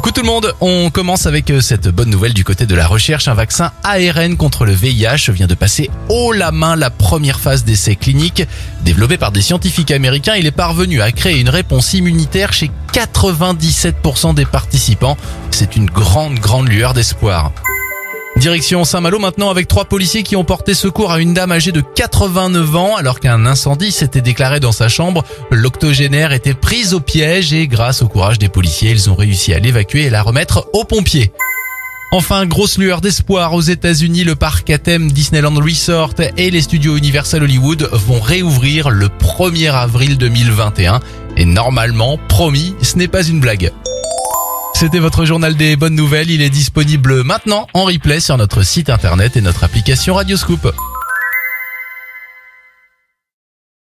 Coucou tout le monde, on commence avec euh, cette bonne nouvelle du côté de la recherche. Un vaccin ARN contre le VIH vient de passer haut la main la première phase d'essai clinique. Développé par des scientifiques américains, il est parvenu à créer une réponse immunitaire chez 97% des participants. C'est une grande, grande lueur d'espoir. Direction Saint-Malo maintenant avec trois policiers qui ont porté secours à une dame âgée de 89 ans alors qu'un incendie s'était déclaré dans sa chambre. L'octogénaire était prise au piège et grâce au courage des policiers, ils ont réussi à l'évacuer et la remettre aux pompiers. Enfin, grosse lueur d'espoir aux États-Unis, le parc à thème Disneyland Resort et les studios Universal Hollywood vont réouvrir le 1er avril 2021. Et normalement, promis, ce n'est pas une blague. C'était votre journal des bonnes nouvelles. Il est disponible maintenant en replay sur notre site internet et notre application Radioscoop.